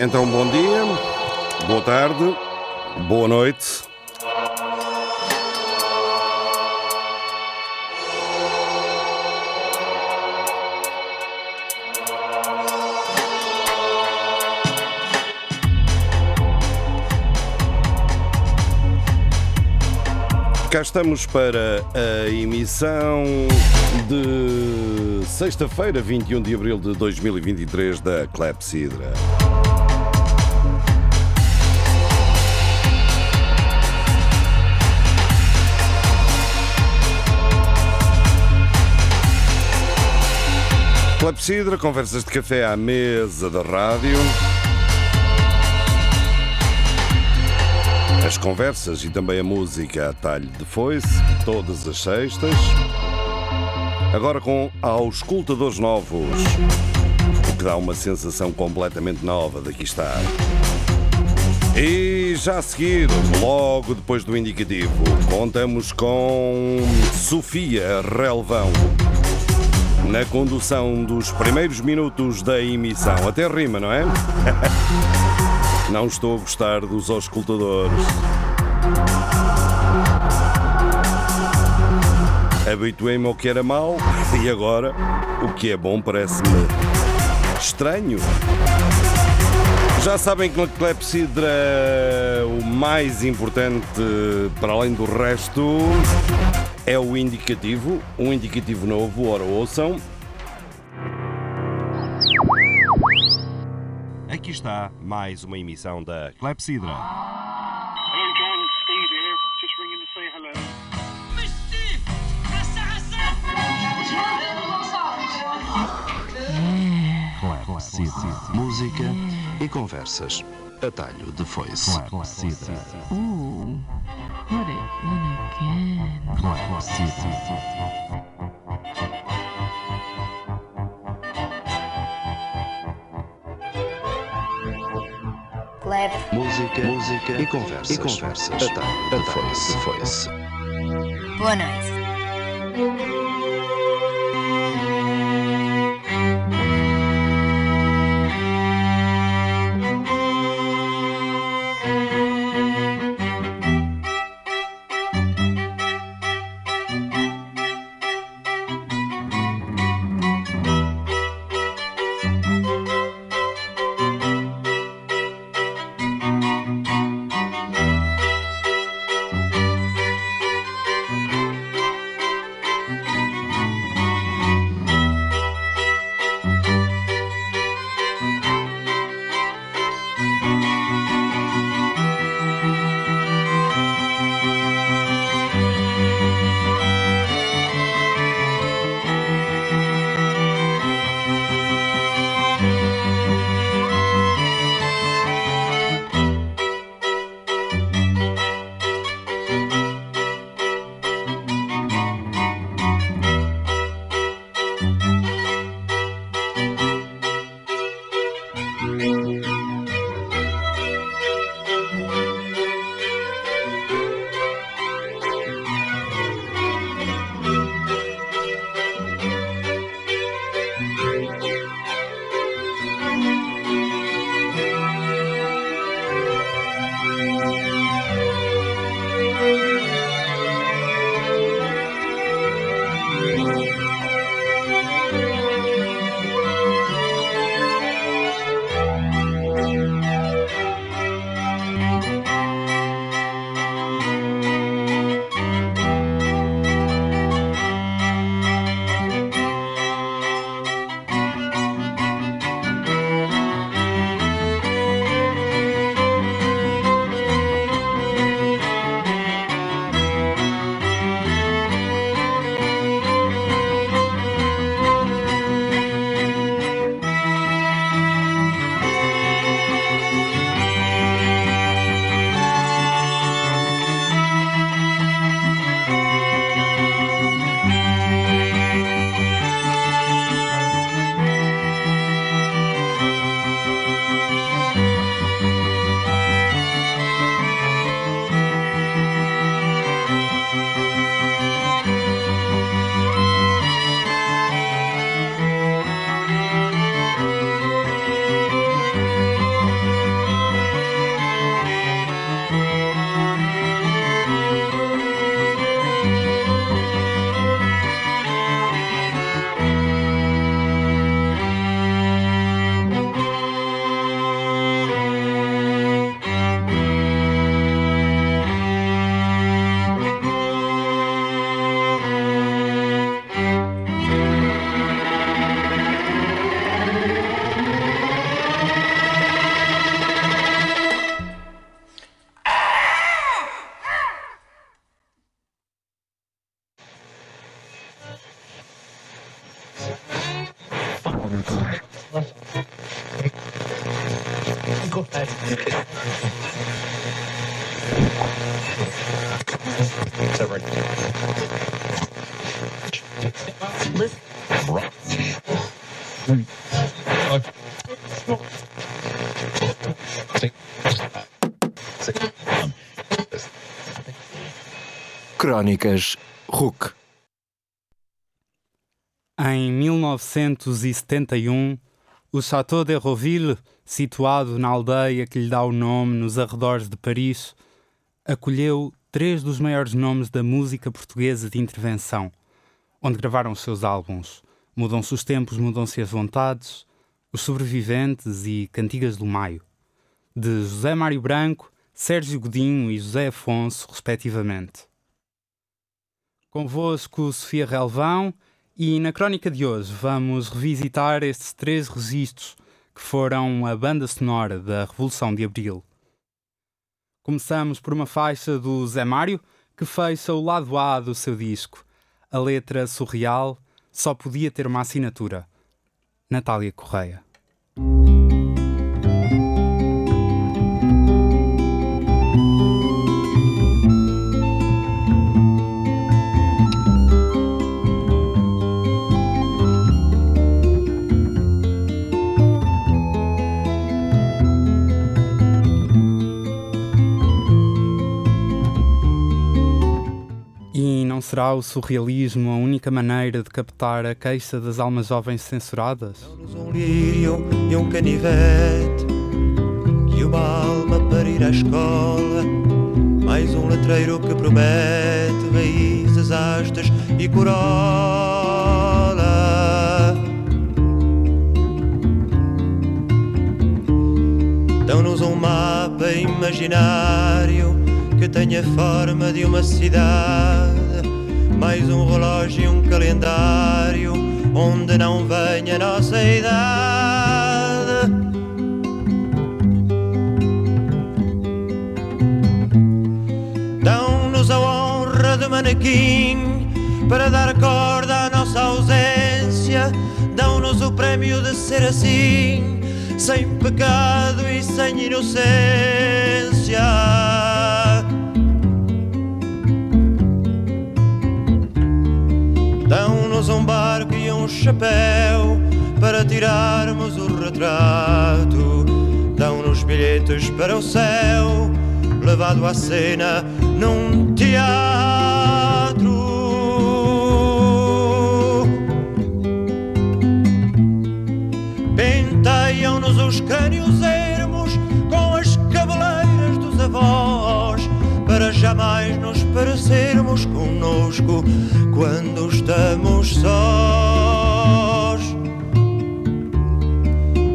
Então, bom dia, boa tarde, boa noite. Cá estamos para a emissão de sexta-feira, 21 de abril de 2023 da Clepsidra. Clepsidra, conversas de café à mesa da rádio. As conversas e também a música a talho de foice, todas as sextas. Agora com auscultadores novos, o que dá uma sensação completamente nova daqui estar. E já a seguir, logo depois do indicativo, contamos com Sofia Relvão na condução dos primeiros minutos da emissão. Até rima, não é? Não estou a gostar dos auscultadores. Habituei-me ao que era mau e agora o que é bom parece-me estranho. Já sabem que na Clepsidra o mais importante, para além do resto, é o indicativo, um indicativo novo, ora ouçam. Aqui está mais uma emissão da Clepsidra. Hello, John. Steve here. Just ringing to say hello. Clepsidra. Música e conversas. Atalho de foice. Clepsidra. Ooh, it in again. Clap. Música, música e conversas. E conversas. Atalho de foice. foice. Boa noite. Crónicas RUC. Em 1971, o Château de Roville, situado na aldeia que lhe dá o nome nos arredores de Paris, acolheu três dos maiores nomes da música portuguesa de intervenção, onde gravaram os seus álbuns Mudam-se os Tempos, Mudam-se as Vontades, Os Sobreviventes e Cantigas do Maio, de José Mário Branco, Sérgio Godinho e José Afonso, respectivamente. Convosco Sofia Relvão e na crónica de hoje vamos revisitar estes três registros que foram a banda sonora da Revolução de Abril. Começamos por uma faixa do Zé Mário que fecha o lado A do seu disco. A letra surreal só podia ter uma assinatura: Natália Correia. Será o surrealismo a única maneira de captar a queixa das almas jovens censuradas? um lírio e um canivete Que uma alma para ir à escola. Mais um letreiro que promete Raízes, hastas e corola. Dão-nos um mapa imaginário Que tenha forma de uma cidade Mais um relógio e um calendário onde não venha a nossa idade. Dão-nos a honra de manequim para dar corda à nossa ausência. Dão-nos o prémio de ser assim, sem pecado e sem inocência. Um barco e um chapéu para tirarmos o retrato. Dão-nos bilhetes para o céu, levado à cena num teatro. Penteiam-nos os crânios ermos com as cabeleiras dos avós jamais nos parecermos conosco quando estamos sós.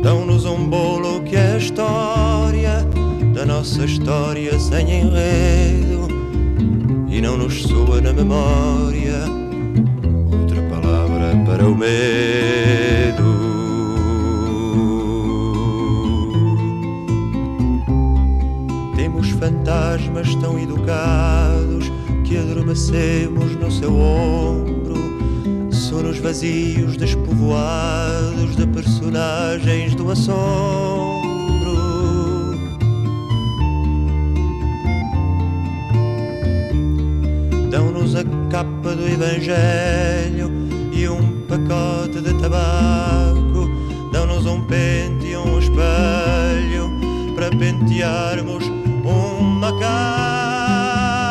Dão-nos um bolo que é a história da nossa história sem enredo e não nos soa na memória outra palavra para o medo. Fantasmas tão educados que adormecemos no seu ombro. Sonos vazios despovoados de personagens do assombro. Dão-nos a capa do Evangelho e um pacote de tabaco. Dão-nos um pente e um espelho para pentearmos macaco.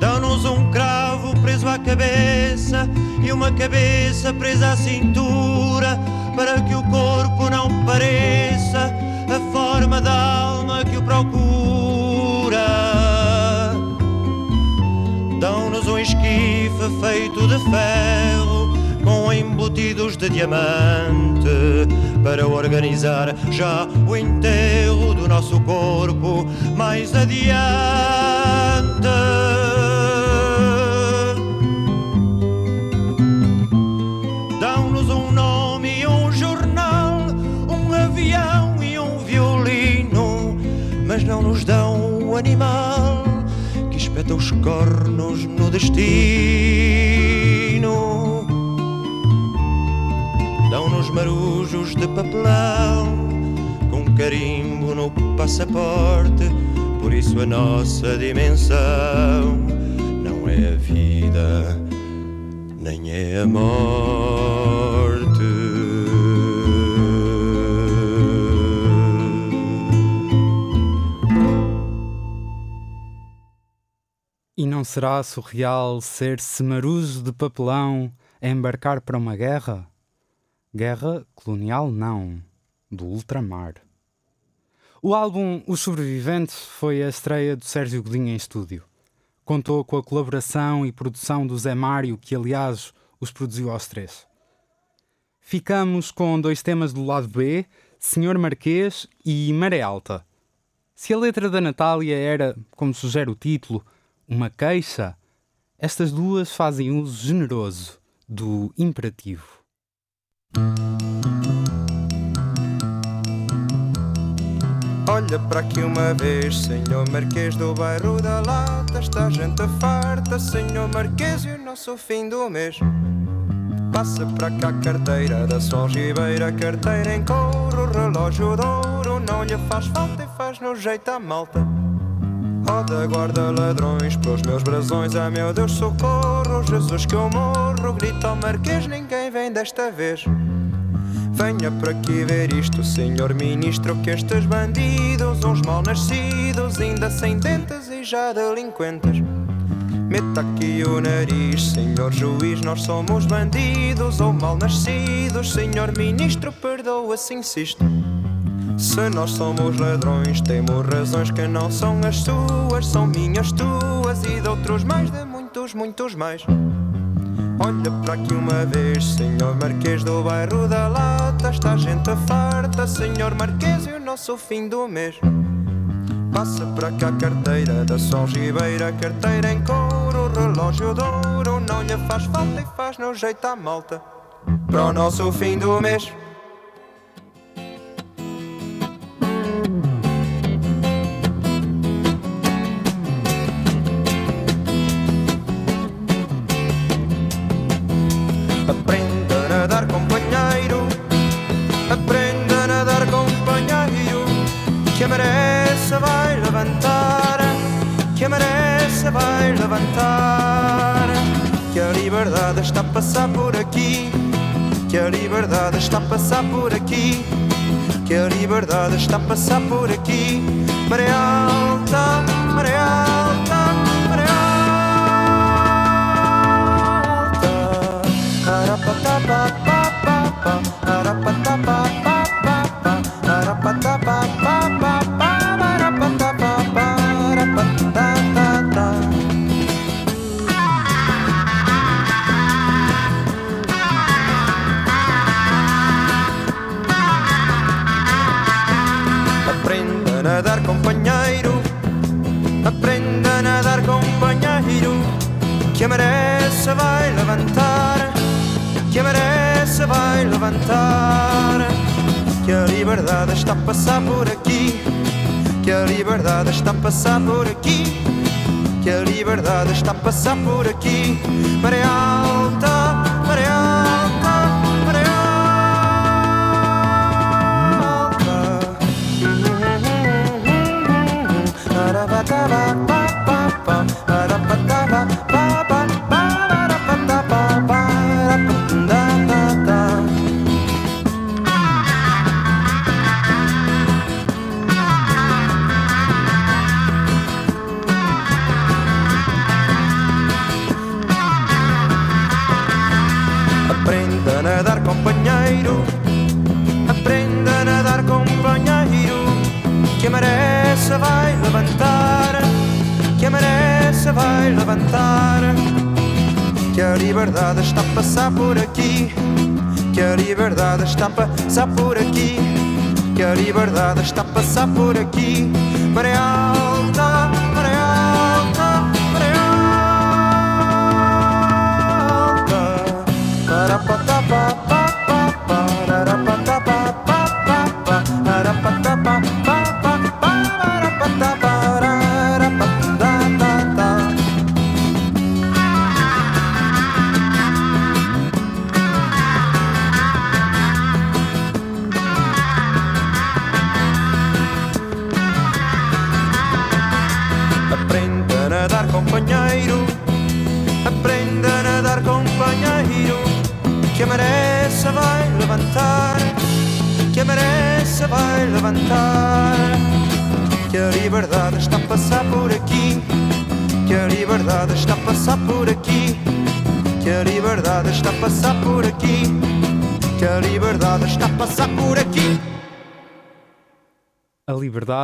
Dão-nos um cravo preso à cabeça e uma cabeça presa à cintura para que o corpo não pareça a forma da alma que o procura. Dão-nos um esquife feito de ferro com embutidos de diamante para organizar já o enterro do nosso corpo mais adiante. Não nos dão o animal que espeta os cornos no destino. Os marujos de papelão, com carimbo no passaporte. Por isso a nossa dimensão não é a vida, nem é a morte. E não será surreal ser semarujo de papelão a embarcar para uma guerra? Guerra colonial, não, do ultramar. O álbum Os Sobreviventes foi a estreia do Sérgio Godinho em estúdio. Contou com a colaboração e produção do Zé Mário, que aliás os produziu aos três. Ficamos com dois temas do lado B, Senhor Marquês e Maré Alta. Se a letra da Natália era, como sugere o título, uma queixa, estas duas fazem uso generoso do imperativo. Olha para aqui uma vez, senhor Marquês do bairro da Lata. Está gente farta, senhor Marquês, e o nosso fim do mês. Passa para cá a carteira da Solgibeira, carteira em couro, relógio de ouro. Não lhe faz falta e faz no jeito à malta. Roda, guarda ladrões pelos meus brasões. Ah, meu Deus, socorro, Jesus que eu morro. Grita ao Marquês, ninguém vem desta vez. Venha para aqui ver isto, senhor ministro, que estes bandidos, uns mal nascidos, ainda sem dentes e já delinquentes. Meta aqui o nariz, senhor juiz, nós somos bandidos ou mal nascidos, senhor ministro, perdoa se insisto. Se nós somos ladrões, temos razões que não são as suas, são minhas, tuas e de outros mais, de muitos, muitos mais. Olha para aqui uma vez, senhor Marquês do bairro da Lata. Está gente farta, senhor Marquês, e o nosso fim do mês. Passa para cá a carteira da Solgibeira, carteira em couro, relógio de ouro. Não lhe faz falta e faz no jeito à malta. Para o nosso fim do mês. Está a passar por aqui. Que a liberdade está a passar por aqui. Maré alta, maré alta, levantar. Que a liberdade está a passar por aqui. Que a liberdade está a passar por aqui. Que a liberdade está a passar por aqui. Maré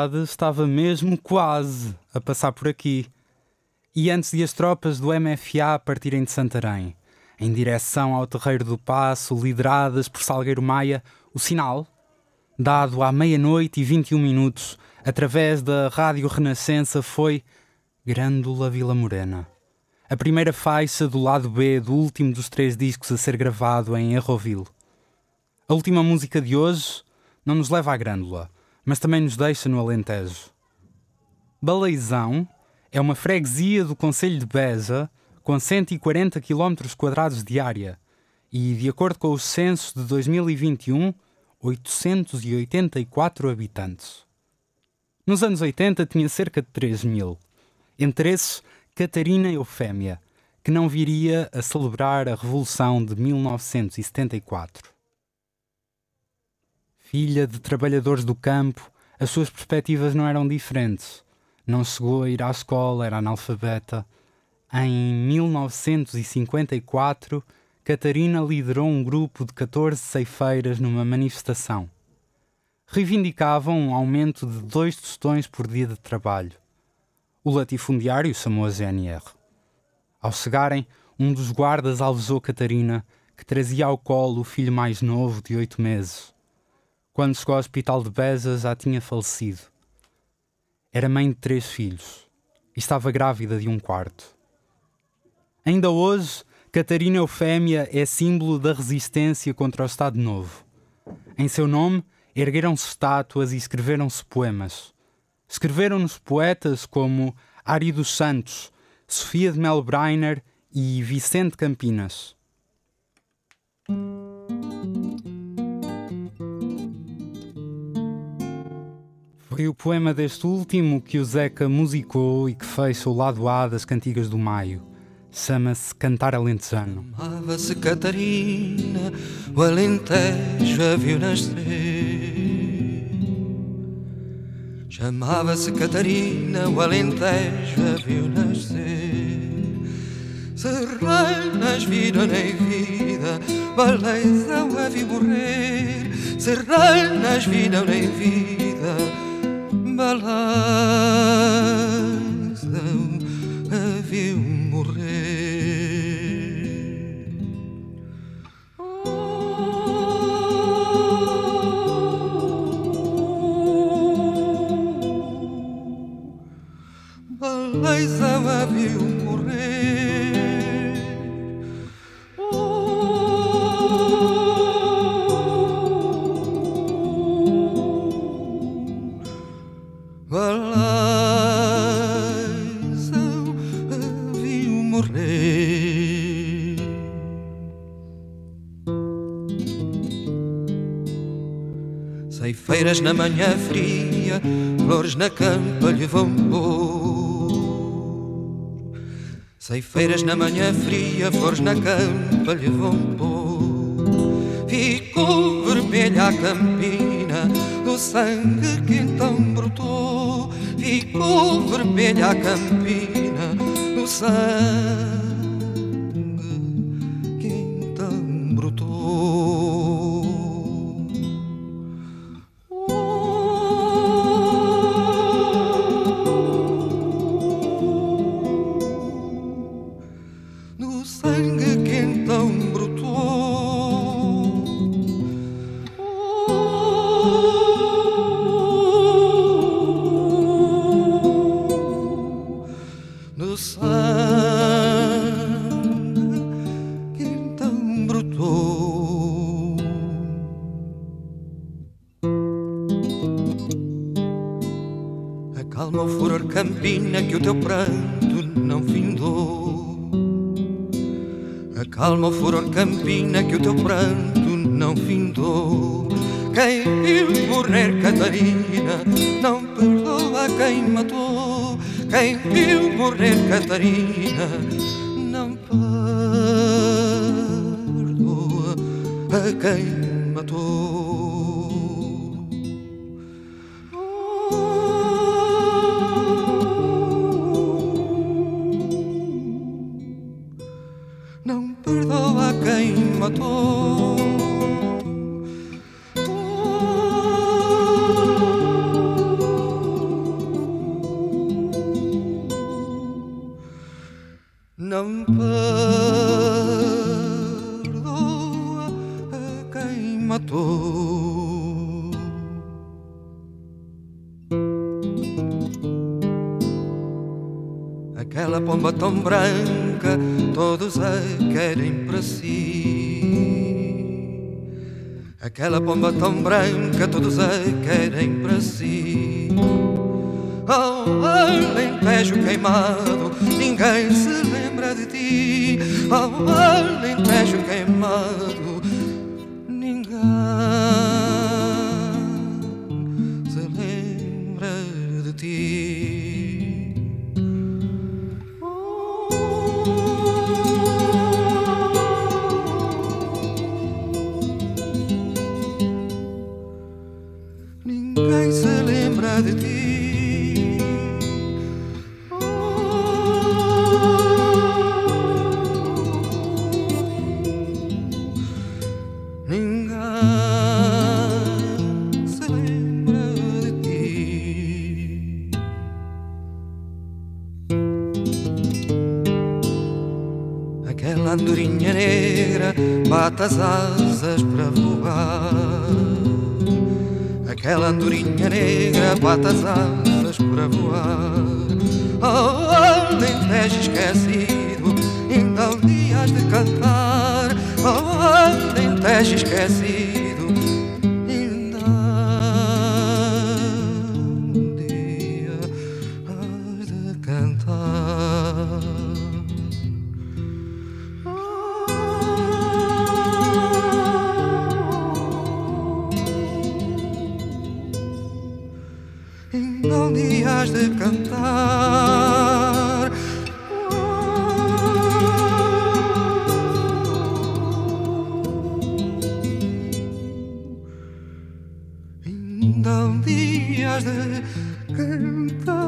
A liberdade estava mesmo quase a passar por aqui. E antes de as tropas do MFA partirem de Santarém, em direção ao Terreiro do Passo, lideradas por Salgueiro Maia, o sinal, dado à meia-noite e 21 minutos, através da Rádio Renascença, foi Grândola Vila Morena. A primeira faixa do lado B do último dos três discos a ser gravado em Erroville. A última música de hoje não nos leva à Grândola, mas também nos deixa no Alentejo. Baleizão é uma freguesia do Conselho de Beja com 140 km quadrados de área e, de acordo com os censos de 2021, 884 habitantes. Nos anos 80 tinha cerca de 3 mil. Entre esses, Catarina Eufémia, que não viria a celebrar a Revolução de 1974. Filha de trabalhadores do campo, as suas perspectivas não eram diferentes. Não chegou a ir à escola, era analfabeta. Em 1954, Catarina liderou um grupo de 14 ceifeiras numa manifestação. Reivindicavam um aumento de dois tostões por dia de trabalho. O latifundiário chamou a GNR. Ao chegarem, um dos guardas alvejou Catarina, que trazia ao colo o filho mais novo de oito meses. Quando chegou ao hospital de Beja, já tinha falecido. Era mãe de três filhos e estava grávida de um quarto. Ainda hoje, Catarina Eufémia é símbolo da resistência contra o Estado Novo. Em seu nome, ergueram-se estátuas e escreveram-se poemas. Escreveram-nos poetas como Ari dos Santos, Sofia de Melbreiner e Vicente Campinas. Foi o poema deste último que o Zeca musicou e que fecha o lado A das Cantigas do Maio. Chama-se Cantar Alentejano. Chamava-se Catarina, o Alentejo a viu nascer. Chamava-se Catarina, o Alentejo a viu nascer. Serranas viram em vida, Baleizão a viu morrer. Serranas viram em vida, Baleizão a viu morrer. Baleizão a viu Ceifeiras na manhã fria, flores na campa lhe vão pôr. Ceifeiras na manhã fria, flores na campa lhe vão pôr. Ficou vermelha a campina do sangue que então brotou. Ficou vermelha a campina do sangue campina que o teu pranto não findou. Quem viu morrer Catarina não perdoa quem matou. Quem viu morrer Catarina não perdoa a quem tão branca, todos a querem para si. Oh, Alentejo queimado, ninguém se lembra de ti. Oh, Alentejo queimado, de ti. Ninguém se lembra de ti. Aquela andorinha negra bate as asas para voar. Aquela andorinha negra bate as asas para voar. Oh, Alentejo esquecido, então dias de cantar. Oh, Alentejo esquecido, cantar.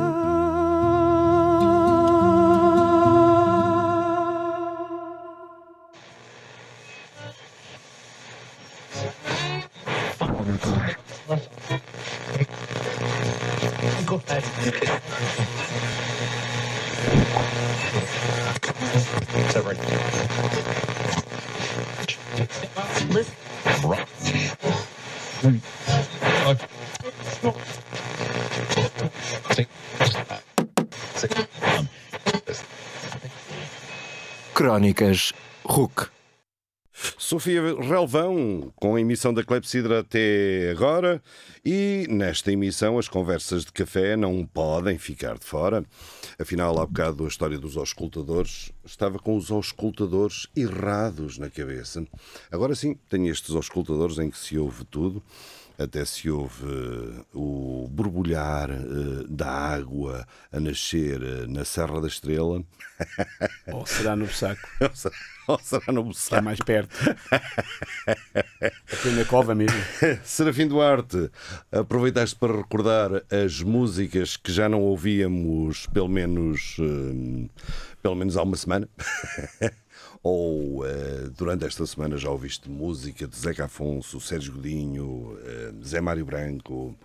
Crónicas RUC. Sofia Relvão, com a emissão da Clepsidra até agora. E nesta emissão as conversas de café não podem ficar de fora. Afinal, há bocado a história dos auscultadores estava com os auscultadores errados na cabeça. Agora sim, tenho estes auscultadores em que se ouve tudo. Até se ouve eh, o borbulhar eh, da água a nascer eh, na Serra da Estrela. Ou será no saco, Ou será- no que é Buçaco? mais perto. Aqui na cova mesmo. Serafim Duarte, aproveitaste para recordar as músicas que já não ouvíamos pelo menos, pelo menos há uma semana? Ou eh, durante esta semana já ouviste música de Zeca Afonso, Sérgio Godinho, eh, Zé Mário Branco,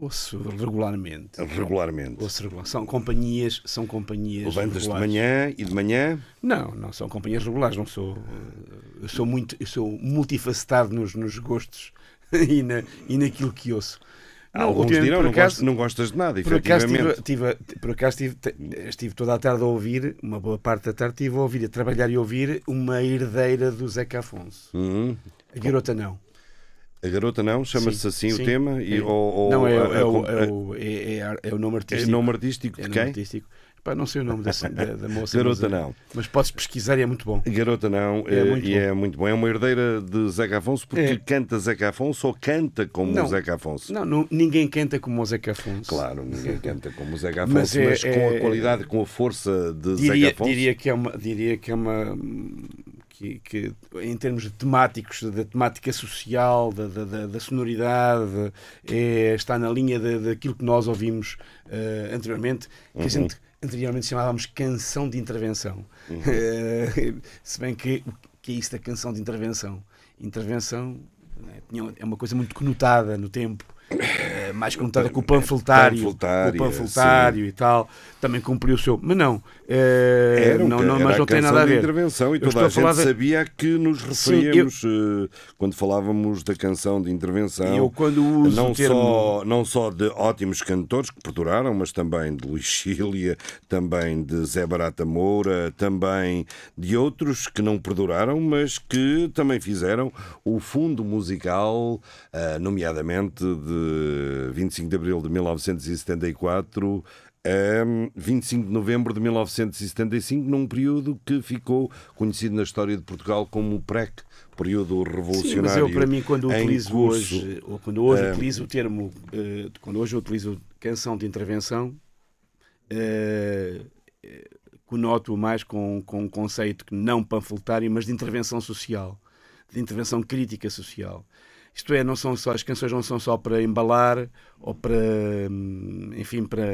Ouço regularmente. regularmente? Ouço regular. São companhias, são companhias Levantas de manhã e de manhã Não, não são companhias regulares, não sou. eh, Eu sou muito, eu sou multifacetado nos, nos gostos e, na, e naquilo que ouço. Alguns ultimamente, dirão, não, acaso- gostas, não gostas de nada, Por acaso, efetivamente. tive, tive- por acaso tive, te- estive toda a tarde a ouvir, uma boa parte da tarde estive a ouvir, a trabalhar e a ouvir uma herdeira do Zeca Afonso. Hum. A garota não. A garota não, chama-se Sim, assim sim. o tema? E, É. ou, ou não, é, é, a- o, é, o, é, é- é o nome é artístico. nome artístico É de quem? artístico. Pá, não sei o nome dessa, da, da moça. Garota mas, é- não. Mas podes pesquisar e é muito bom. Garota não, É eh, muito e bom. é muito bom. É uma herdeira de Zeca Afonso porque É. canta Zeca Afonso ou canta como Não. Zeca Afonso. Não, não, ninguém canta como o Zeca Afonso. Claro, ninguém canta como Zeca Afonso, Mas mas, é- com é- a qualidade, com a força de Diria, Zeca Afonso. diria que é uma. Diria que é uma que, que, em termos de temáticos, da temática social, da, da, da- da sonoridade, é, está na linha da- daquilo que nós ouvimos eh, anteriormente, que a gente anteriormente chamávamos canção de intervenção. Eh, se bem que o que é isso da canção de intervenção? Intervenção né, é uma coisa muito conotada no tempo. eh, mais conotada com o panfletário, Panfletária, com o panfletário e tal, também cumpriu o seu. Mas não, eh, Era um não, mas não tem nada a ver. intervenção e Eu toda a a gente de- sabia a que nos Sim, eu- referíamos eh, quando falávamos da canção de intervenção. Eu quando uso não termo. só não só de ótimos cantores que perduraram, mas também de Luís Cília, também de Zé Barata Moura, também de outros que não perduraram, mas que também fizeram o fundo musical, ah, nomeadamente de 25 de abril de 1974 a 25 de novembro de 1975, num período que ficou conhecido na história de Portugal como o PREC, período Sim, revolucionário. mas eu, para mim, quando utilizo curso. hoje, ou quando hoje utilizo o termo, eh, quando hoje eu utilizo canção de intervenção, eh, eh, conoto mais com, com um conceito não panfletário, mas de intervenção social, de intervenção crítica social. Isto é, não são só, as canções não são só para embalar ou para, hum, enfim, para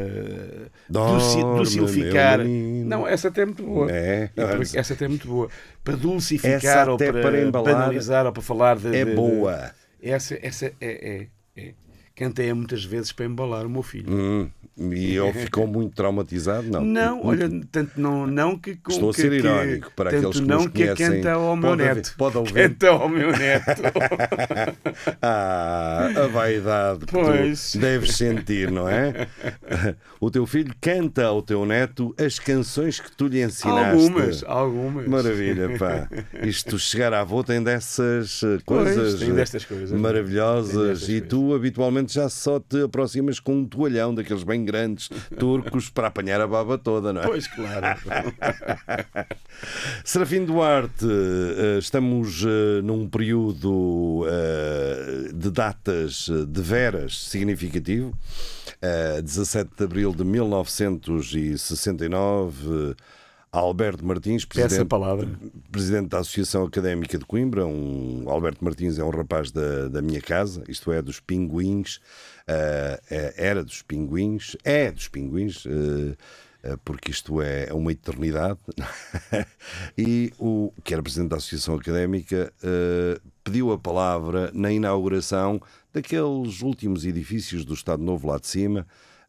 Dorme, dulcificar. Não, essa até é muito boa. É, essa até é muito boa. Para dulcificar ou para, para embalar banalizar ou para falar de. é de- boa. Essa, essa é, é, é. Cantei muitas vezes para embalar o meu filho. Hum, e ele ficou muito traumatizado? Não. Não, Muito- olha, tanto não, não que. com- Estou a ser que- irónico para aqueles que não que conhecem. canta ao meu Pode haver- neto. pode ouvir. Canta ao meu neto. Ah, a vaidade que Pois. tu deves sentir, não é? O teu filho canta ao teu neto as canções que tu lhe ensinaste. algumas, algumas. Maravilha, pá. Isto chegar à avô tem dessas eh, coisas, tem destas coisas. Tem maravilhosas destas e coisas. tu habitualmente já só te aproximas com um toalhão daqueles bem grandes turcos para apanhar a baba toda, não é? Pois, claro. Serafim Duarte, eh, estamos eh, num período eh, de datas de veras significativo. Eh, 17 de abril de 1969, Alberto Martins, presidente, presidente da Associação Académica de Coimbra. Um, Alberto Martins é um rapaz da, da minha casa, isto é, dos Pinguins. Eh, é- era dos Pinguins, é dos Pinguins. eh, eh, porque isto é uma eternidade. e o que era presidente da Associação Académica eh, pediu a palavra na inauguração daqueles últimos edifícios do Estado Novo lá de cima.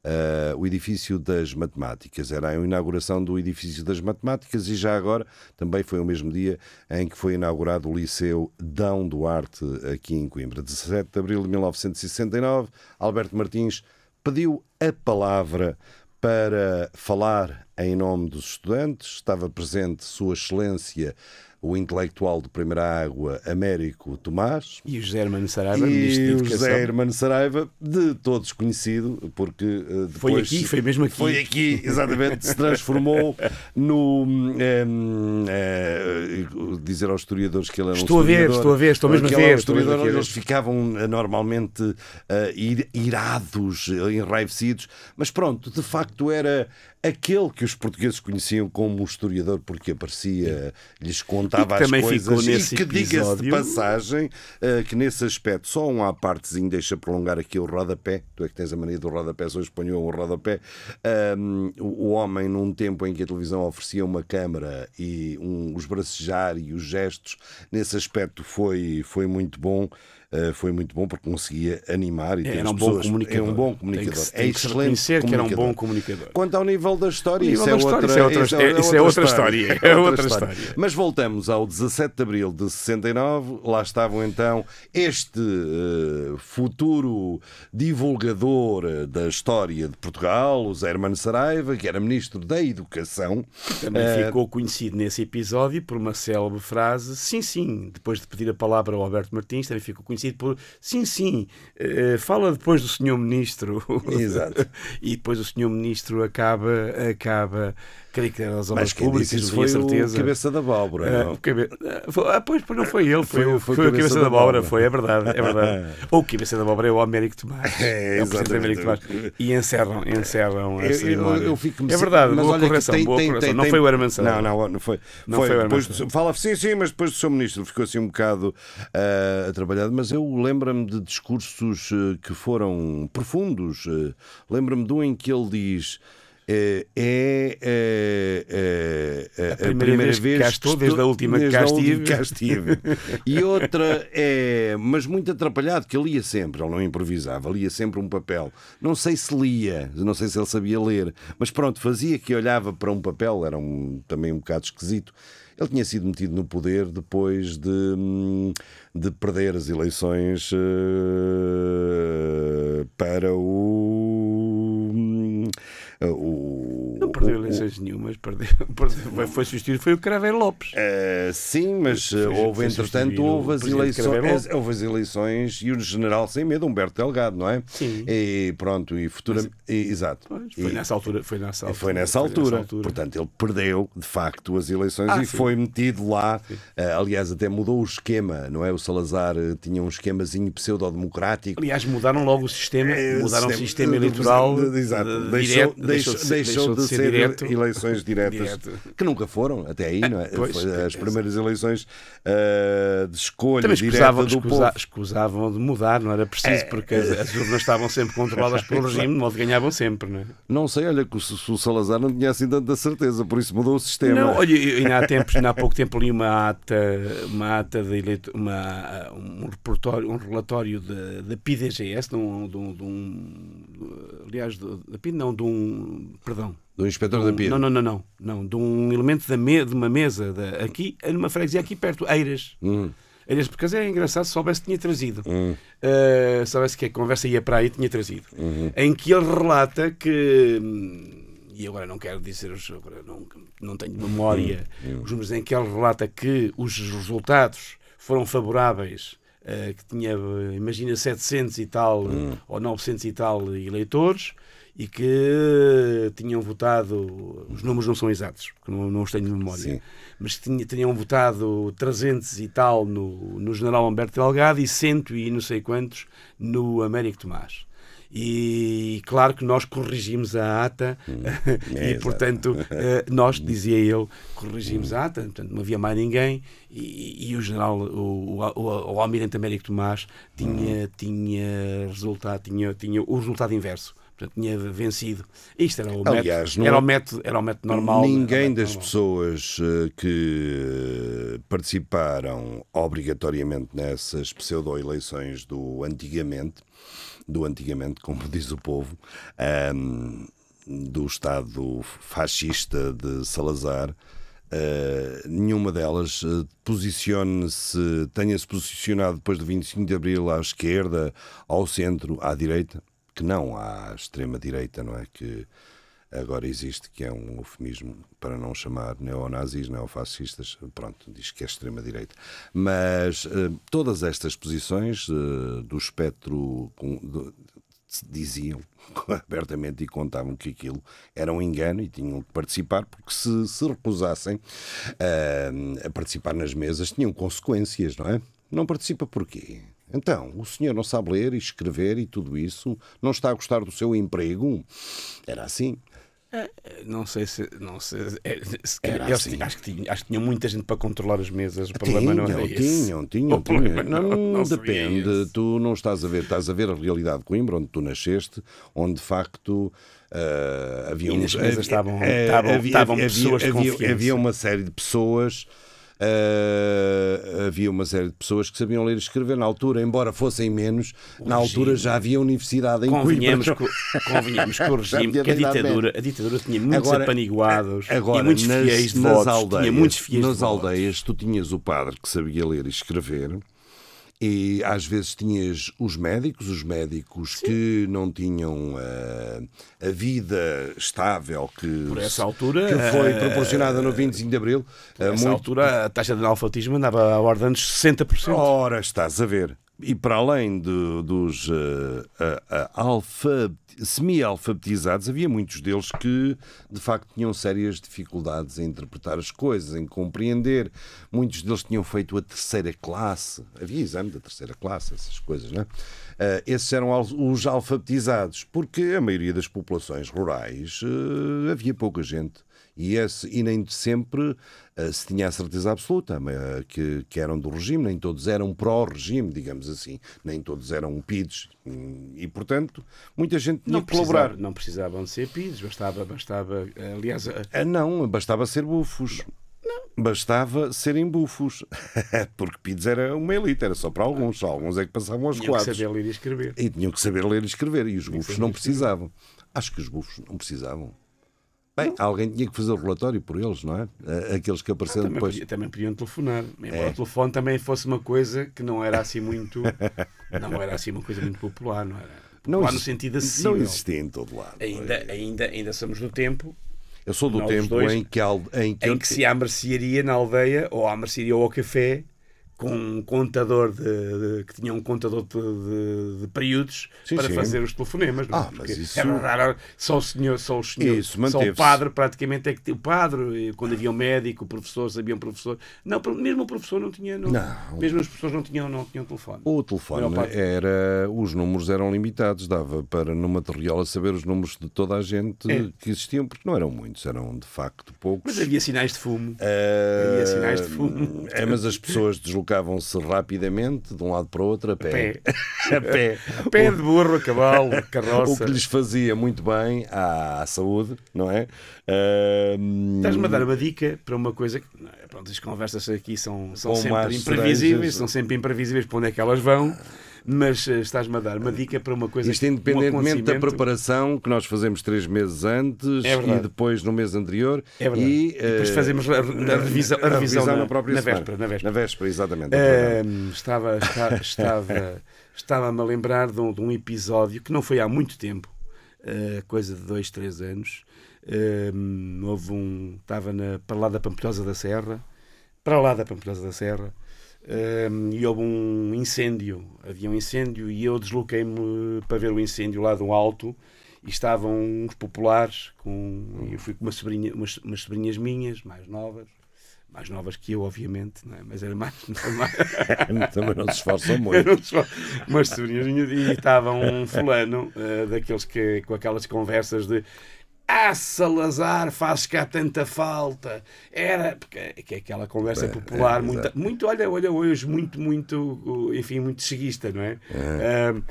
Eh, o edifício das matemáticas. Era a inauguração do edifício das matemáticas e já agora também foi o mesmo dia em que foi inaugurado o Liceu Dão Duarte aqui em Coimbra. 17 de abril de 1969, Alberto Martins pediu a palavra para falar em nome dos estudantes. Estava presente Sua Excelência, o intelectual de primeira água, Américo Tomás. E o José Hermano Saraiva, E o. José Hermano Saraiva, de todos conhecido, porque eh, Foi depois aqui, foi mesmo aqui. Foi aqui, exatamente, se transformou no. em, eh, dizer aos historiadores que ele era um Estou a ver, historiador. estou a ver, estou mesmo a ver, um estou historiador, ver. Eles ficavam eh, normalmente eh, ir- irados, eh, enraivecidos, mas pronto, de facto era aquele que os portugueses conheciam como o historiador, porque aparecia, lhes contava que as coisas e que, diga-se de passagem, eh, que nesse aspecto, só um à partezinho, deixa prolongar aqui o rodapé, tu é que tens a mania do rodapé, sou espanhol, o rodapé. O o homem, num tempo em que a televisão oferecia uma câmara e um, os bracejar e os gestos, nesse aspecto foi, foi muito bom. Eh, foi muito bom porque conseguia animar e ter Era as um bom pessoas. comunicador. É um bom Tem comunicador. que é tem que se excelente. reconhecer que era um bom comunicador. Quanto ao nível da história, isso, nível é da outra, história, isso é outra- isso é- isso é outra história. É outra história. Mas voltamos ao 17 de abril de 69. Lá estavam então este eh, futuro divulgador eh, da história de Portugal, o Zé Hermano Saraiva, que era ministro da Educação. Também Eh, ficou conhecido nesse episódio por uma célebre frase, sim, sim, depois de pedir a palavra ao Alberto Martins, também ficou conhecido por, sim, sim, eh, fala depois do senhor ministro. Exato. e depois o senhor ministro acaba, acaba creio que era das obras públicas, isso foi tinha o certeza. cabeça da abóbora. Não? o cabe- ah, foi- ah, pois, pois não foi ele, foi, Foi- o- foi foi o cabeça da abóbora, foi, é verdade, é verdade. Ou o cabeça da abóbora é o Américo Tomás. É, É o presidente Américo Tomás. E encerram, encerram a Eu- eu, cerimónia. eu fico É verdade, mas boa olha correção, tem- boa tem- correção. tem- Não foi o Herman. Não, não, não foi. Não foi o Herman depois, fala, sim, sim, mas depois do seu ministro ficou assim um bocado ah, atrapalhado. Mas eu lembro-me de discursos que foram profundos. Lembro-me de um em que ele diz. Eh, É, é, é, é a, primeira vez que cá estou, desde a última que desde cá a última estive. que cá estive. E outra é, mas muito atrapalhado, que ele lia sempre, ele não improvisava, lia sempre um papel. Não sei se lia, não sei se ele sabia ler, mas pronto, fazia que olhava para um papel, era um, também um bocado esquisito. Ele tinha sido metido no poder depois de, hum, de perder as eleições eh, para o. hum, o Não perdeu eleições nenhumas, perdeu, perdeu, foi- substituído, foi o Craveiro Lopes. Eh, sim, mas eh, Foi- houve, entretanto, houve as, eleições, Lopes. houve as eleições e o general sem medo, Humberto Delgado, não é? Sim. E pronto, e futura... e- exato. Pois, Foi E- nessa altura. Foi nessa altura. foi nessa altura. Portanto, ele perdeu, de facto, as eleições Ah, e sim. foi metido lá. Eh, aliás, até mudou o esquema, não é? O Salazar eh, tinha um esquemazinho pseudo-democrático. Aliás, mudaram logo o sistema, Eh, mudaram o sistema- eleitoral. Exato. de- Deixou, direto, deixou, de ser- deixou de ser, direto. eleições diretas, Direto. que nunca foram, até aí, não é? Pois, Foi as é, primeiras eleições eh, de escolha Também escusavam, do escusa- povo. escusavam de mudar, não era preciso, porque as, as urnas estavam sempre controladas pelo regime, de modo que ganhavam sempre, não é? Não sei, olha, que o, o Salazar não tinha assim tanta certeza, por isso mudou o sistema. Não, olha, ainda há, tempos, ainda há pouco tempo li uma ata, uma ata de eleito, uma, um, repertório, um relatório da PIDGS, de um, de um, de um- aliás, da PID, não, de um, perdão, Do inspetor de da um- PID. Não, não, não, não, não, de um elemento da me, de uma mesa, da, aqui, numa freguesia aqui perto, Eiras. Hum, Eiras, por acaso é engraçado, se soubesse tinha trazido. hum, Uh, soubesse que a conversa ia para aí, tinha trazido. uhum. Em que ele relata que. hum, E agora não quero dizer, os- agora não, não tenho memória, Hum, os números em que ele relata que os resultados foram favoráveis, uh, que tinha, uh, imagina, 700 e tal, Hum. ou 900 e tal eleitores, e que tinham votado, os números não são exatos, porque não, não os tenho de memória, Sim. mas que tinha, tinham votado 300 e tal no, no general Humberto Delgado e cento e não sei quantos no Américo Tomás. E claro que nós corrigimos a ata é, e, portanto, eh, nós, dizia ele, corrigimos a ata, portanto, não havia mais ninguém e, e o general, o, o, o, o almirante Américo Tomás tinha, tinha, resultado, tinha, tinha o resultado inverso. Portanto, tinha vencido. Isto era o, Aliás, método, não- era o método, era o método normal. Ninguém método das normal. pessoas eh, que participaram obrigatoriamente nessas pseudo-eleições do antigamente, do antigamente, como diz o povo, ahm, do Estado fascista de Salazar, eh, nenhuma delas eh, posicione-se, tenha-se posicionado depois do 25 de Abril à esquerda, ao centro, à direita, que não à extrema-direita, não é? Que agora existe, que é um eufemismo para não chamar neonazis, neofascistas, pronto, diz que é extrema-direita. Mas eh, todas estas posições eh, do espectro com- do- diziam abertamente e contavam que aquilo era um engano e tinham que participar, porque se se recusassem eh, a participar nas mesas tinham consequências, não é? Não participa porquê? Então, o senhor não sabe ler e escrever e tudo isso? Não está a gostar do seu emprego? Era assim. Não sei se. Não sei, é, se Era eles assim. tinham- acho, que tinha, acho que tinha muita gente para controlar as mesas. O problema não era Tinham, esse. tinham, tinham, tinham. não, Não, depende. Tu não estás a ver, estás a ver a realidade de Coimbra, onde tu nasceste, onde de facto ah, havia uns- havia- estavam- eh, estavam- havia- estavam havia- havia, havia uma série de pessoas. Ah, havia uma série de pessoas que sabiam ler e escrever na altura, embora fossem menos, na altura já havia universidade em Convenhamos, Coimbra. co- convenhamos com o regime que a ditadura, a ditadura tinha muitos Agora, apaniguados Agora, e muitos nas, fiéis nas votos. aldeias, tinha muitos fiéis nas aldeias, tu tinhas o padre que sabia ler e escrever. E às vezes tinhas os médicos, os médicos que não tinham ah, a vida estável que, Por essa altura, que foi ah, proporcionada no 25 de Abril. Nessa muito- altura, a taxa de analfabetismo andava à ordem dos 60%. Ora, estás a ver. E para além de- dos ah, alfa- semi-alfabetizados, havia muitos deles que de facto tinham sérias dificuldades em interpretar as coisas, em compreender. Muitos deles tinham feito a terceira classe. Havia exame da terceira classe, essas coisas, não é? Ah, esses eram os alfabetizados, porque a maioria das populações rurais eh, havia pouca gente. E, esse, e nem de sempre eh, se tinha a certeza absoluta eh, que, que eram do regime, nem todos eram pró-regime, digamos assim, nem todos eram PIDs. E, portanto, muita gente tinha Não, que colaborar. não precisavam de ser PIDs, bastava, bastava aliás, a- Ah, não, bastava ser bufos. Bastava serem bufos. Porque PIDs era uma elite, era só para alguns, só alguns é que passavam aos tinham que quadros. saber ler e escrever. E tinham que saber ler e escrever, e os bufos não precisavam. Acho que os bufos não precisavam. Bem, alguém tinha que fazer o relatório por eles, não é? Ah, Aqueles que apareceram Também, depois. podia- também podiam telefonar. Embora É. o telefone também fosse uma coisa que não era assim muito. não era assim uma coisa muito popular, não era? Não no sentido acessível. Não existia em todo lado. Ainda, ainda, ainda somos do tempo Eu sou do nós tempo dois, em que, em que, em que se à mercearia na aldeia, ou à mercearia ou ao café, com um contador de, de- que tinha um contador de, de- períodos Sim, para sim. fazer os telefonemas. é? Ah, mas isso- era só o senhor, só o senhor, Isso, só o padre praticamente é que o padre, quando havia um médico, o professor, sabia um professor. Não, mesmo o professor não tinha, não, Não. mesmo as pessoas não tinham, não tinham telefone. O telefone era. Os números eram limitados, dava para no material saber os números de toda a gente É. que existiam, porque não eram muitos, eram de facto poucos. Mas havia sinais de fumo. Ah, havia sinais de fumo. É, mas as pessoas deslocavam-se rapidamente de um lado para o outro a pé. Pé. a pé. Pé de burro, a cavalo, O carroça. que lhes fazia muito bem à, à saúde, não é? Ah, Estás-me a dar uma dica para uma coisa que. é, Pronto, as conversas aqui são, são sempre imprevisíveis, são sempre imprevisíveis para onde é que elas vão, mas eh, estás-me a dar uma dica para uma coisa Isto que- um independentemente da preparação que nós fazemos três meses antes É e depois no mês anterior. É verdade. E, E depois eh, fazemos a, a revisão, a revisão na, na, própria na véspera. Na véspera. Na véspera, exatamente. Ahm, estava está- estava estava-me a lembrar de um, de um episódio que não foi há muito tempo, eh, coisa de dois, três anos. Ahm, houve um. Estava na, para lá da Pampilhosa da Serra, para lá da Pampilhosa da Serra, e houve um incêndio. Havia um incêndio e eu desloquei-me para ver o incêndio lá do alto. E estavam uns populares, com, eu fui com uma sobrinha, umas, umas sobrinhas minhas, mais novas, mais novas que eu, obviamente, não é? mas era mais, Também não se esforçam muito. umas sobrinhas minhas e estava um fulano eh, daqueles que com aquelas conversas de Ah, Salazar, faz cá tanta falta. Era, porque que é aquela conversa popular, é, muito, muito, olha, olha, hoje, muito, muito, enfim, muito seguista, não é? Ah,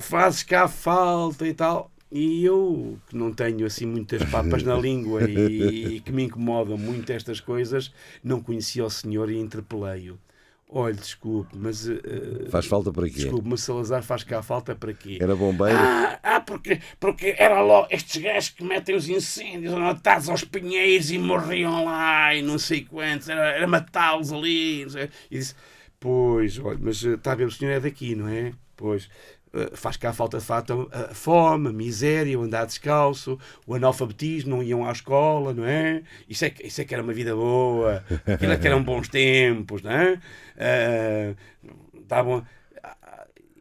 fazes cá falta e tal. E eu, que não tenho assim muitas papas na língua e, e que me incomodam muito estas coisas, não conhecia o senhor e interpelei-o. Olha, desculpe, mas. eh, Faz falta para quê? Desculpe, mas Salazar faz cá falta para quê? Era bombeiro? Ah, ah, porque, porque era logo estes gajos que metem os incêndios anotados aos pinheiros e morriam lá e não sei quantos, era, era matá-los ali. E disse: Pois, olha, mas eh, está a ver, o senhor é daqui, não é? Pois. Eh, Faz cá falta de fato a fome, a miséria, o andar descalço, o analfabetismo, não iam à escola, não é? Isso é, isso é que era uma vida boa, aquilo é que eram bons tempos, não é? Ah, davam,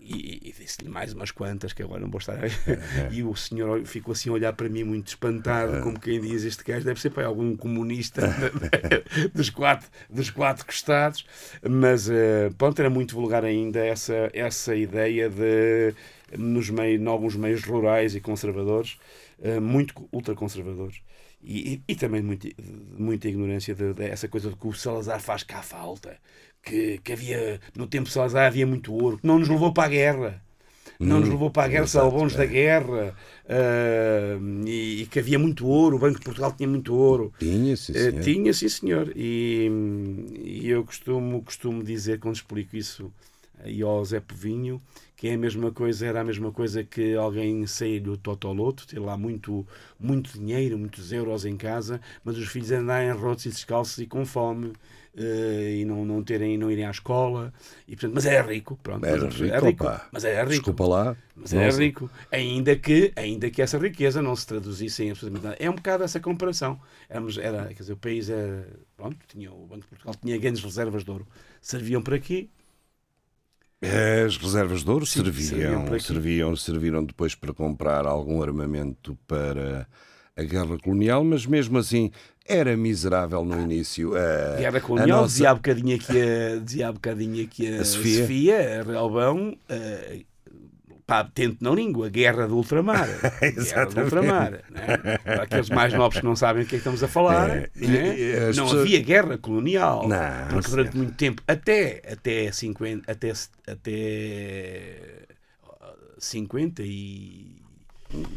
e, e disse-lhe mais umas quantas que agora não vou estar aí. E o senhor ficou assim a olhar para mim muito espantado, como quem diz: Este gajo deve ser para algum comunista dos, quatro, dos quatro costados. Mas eh, pronto, era muito vulgar ainda essa, essa ideia de, nos meios, em alguns meios rurais e conservadores, eh, muito ultraconservadores. E, e, e também muito, muita ignorância de- dessa coisa de que o Salazar faz cá falta. Que, que havia, no tempo de Salazar havia muito ouro, que não nos levou para a guerra. Não nos levou para a guerra, salvou-nos é. da guerra. ah, e, e que havia muito ouro, o Banco de Portugal tinha muito ouro. Tinha, sim, Eh, senhor. tinha, sim, senhor. E, e eu costumo, costumo dizer, quando explico isso aí ao Zé Povinho, que é a mesma coisa, era a mesma coisa que alguém sair do Totoloto, ter lá muito, muito dinheiro, muitos euros em casa, mas os filhos andarem rotos e descalços e com fome. Eh, e não, não, terem, não irem à escola, e, portanto, mas é rico, pronto, Era mas, rico, opá. mas é rico, Desculpa lá. mas é rico, ainda que, ainda que essa riqueza não se traduzisse em absolutamente nada. É um bocado essa comparação. Éramos, era, quer dizer, o país era, pronto, tinha, o Banco de Portugal tinha grandes reservas de ouro. Serviam para quê? As reservas de ouro Sim, serviam serviam, aqui. serviam, serviram depois para comprar algum armamento para a guerra colonial, mas mesmo assim era miserável no início. A, Guerra a colonial, nossa- dizia há bocadinho aqui a, dizia há bocadinho aqui a, A Sofia. Sofia, a Realbão, pá, tente na língua, guerra do ultramar. guerra do ultramar. né? Para aqueles mais novos que não sabem o que é que estamos a falar, É, né? não pessoas- havia guerra colonial. Não, porque durante muito tempo, até, até, 50, até, até 50 e.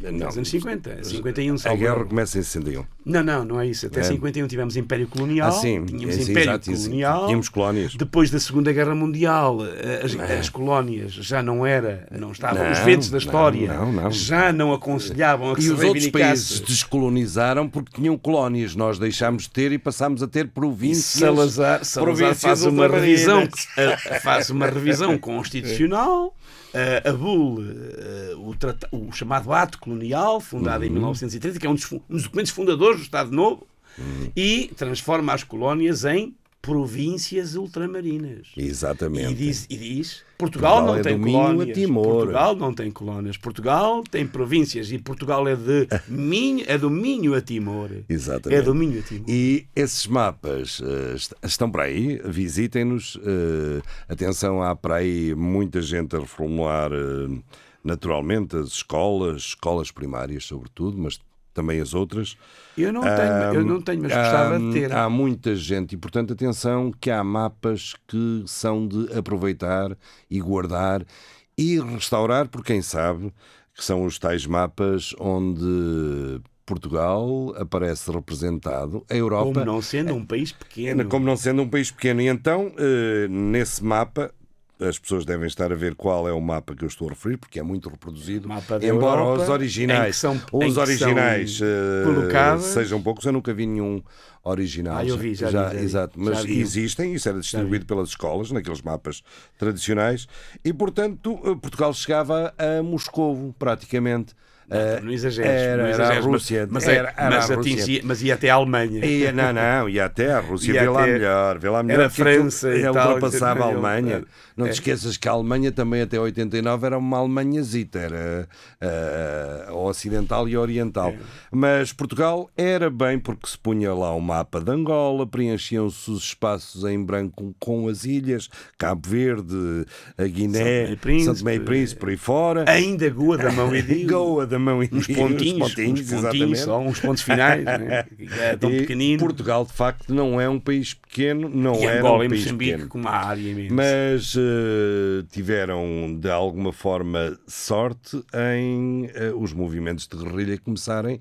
Não, Nos anos 50, 51, a guerra começa em 61. Não, não, não é isso. Até É. 51 tivemos Império Colonial. Ah, sim, Tínhamos é, sim, Império exato, Colonial. Tínhamos colónias. Depois da Segunda Guerra Mundial, eh, as, É. as colónias já não era, não estavam, Não, os ventos da história não, não. já não aconselhavam a que E se os outros países descolonizaram porque tinham colónias. Nós deixámos de ter e passámos a ter províncias. Salazar, Salazar províncias faz uma revisão, eh, faz uma revisão constitucional, eh, abole eh, o, trata- o chamado Ato Colonial, fundado Uhum. em 1930, que é um dos, um dos documentos fundadores do Estado Novo, Uhum. e transforma as colónias em províncias ultramarinas. Exatamente. E diz, e diz Portugal, Portugal não é tem colónias. Portugal não tem colónias. Portugal tem províncias e Portugal é de Minho, é do Minho a Timor. Exatamente. É do Minho a Timor. E esses mapas est- estão para aí, visitem-nos. eh, atenção, há para aí muita gente a reformular eh, naturalmente as escolas, escolas primárias, sobretudo, mas também as outras. Eu não tenho, eu não tenho, mas gostava de ter. Há muita gente e, portanto, atenção que há mapas que são de aproveitar e guardar e restaurar, por quem sabe, que são os tais mapas onde Portugal aparece representado, a Europa Como não sendo um país pequeno. como não sendo um país pequeno. E então, eh, nesse mapa, as pessoas devem estar a ver qual é o mapa que eu estou a referir, porque é muito reproduzido. Embora Europa, os originais, são- os originais colocadas. sejam poucos, eu nunca vi nenhum original. Ah, eu vi, já vi, já vi. Exato, mas Já existem, isso era distribuído pelas escolas, naqueles mapas tradicionais, e portanto eh, Portugal chegava a Moscovo, praticamente. Eh, Não exageres. Era, não era a exageres, mas- Rússia. Mas, é- Era- era mas a atingia- mas ia até a Alemanha. Ia, não, não, e até a Rússia, Ia vê lá melhor, vê lá melhor. Era aquilo- França ele ultrapassava a ele- Alemanha. Não te é. esqueças que a Alemanha também até 89 era uma Alemanhazita, era ah, ocidental e oriental. É. Mas Portugal era bem porque se punha lá o mapa de Angola, preenchiam-se os espaços em branco com as ilhas, Cabo Verde, a Guiné, Tomé e Príncipe. Príncipe, por aí fora. Ainda Goa da mão e Dio. Goa da mão e Uns Dio, pontinhos, uns pontinhos, uns pontinhos só, uns pontos finais. né? É tão E pequenino. Portugal, de facto, não é um país pequeno, não Angola um país Moçambique pequeno. com uma área imensa. Mas eh, tiveram, de alguma forma, sorte em eh, os movimentos de guerrilha começarem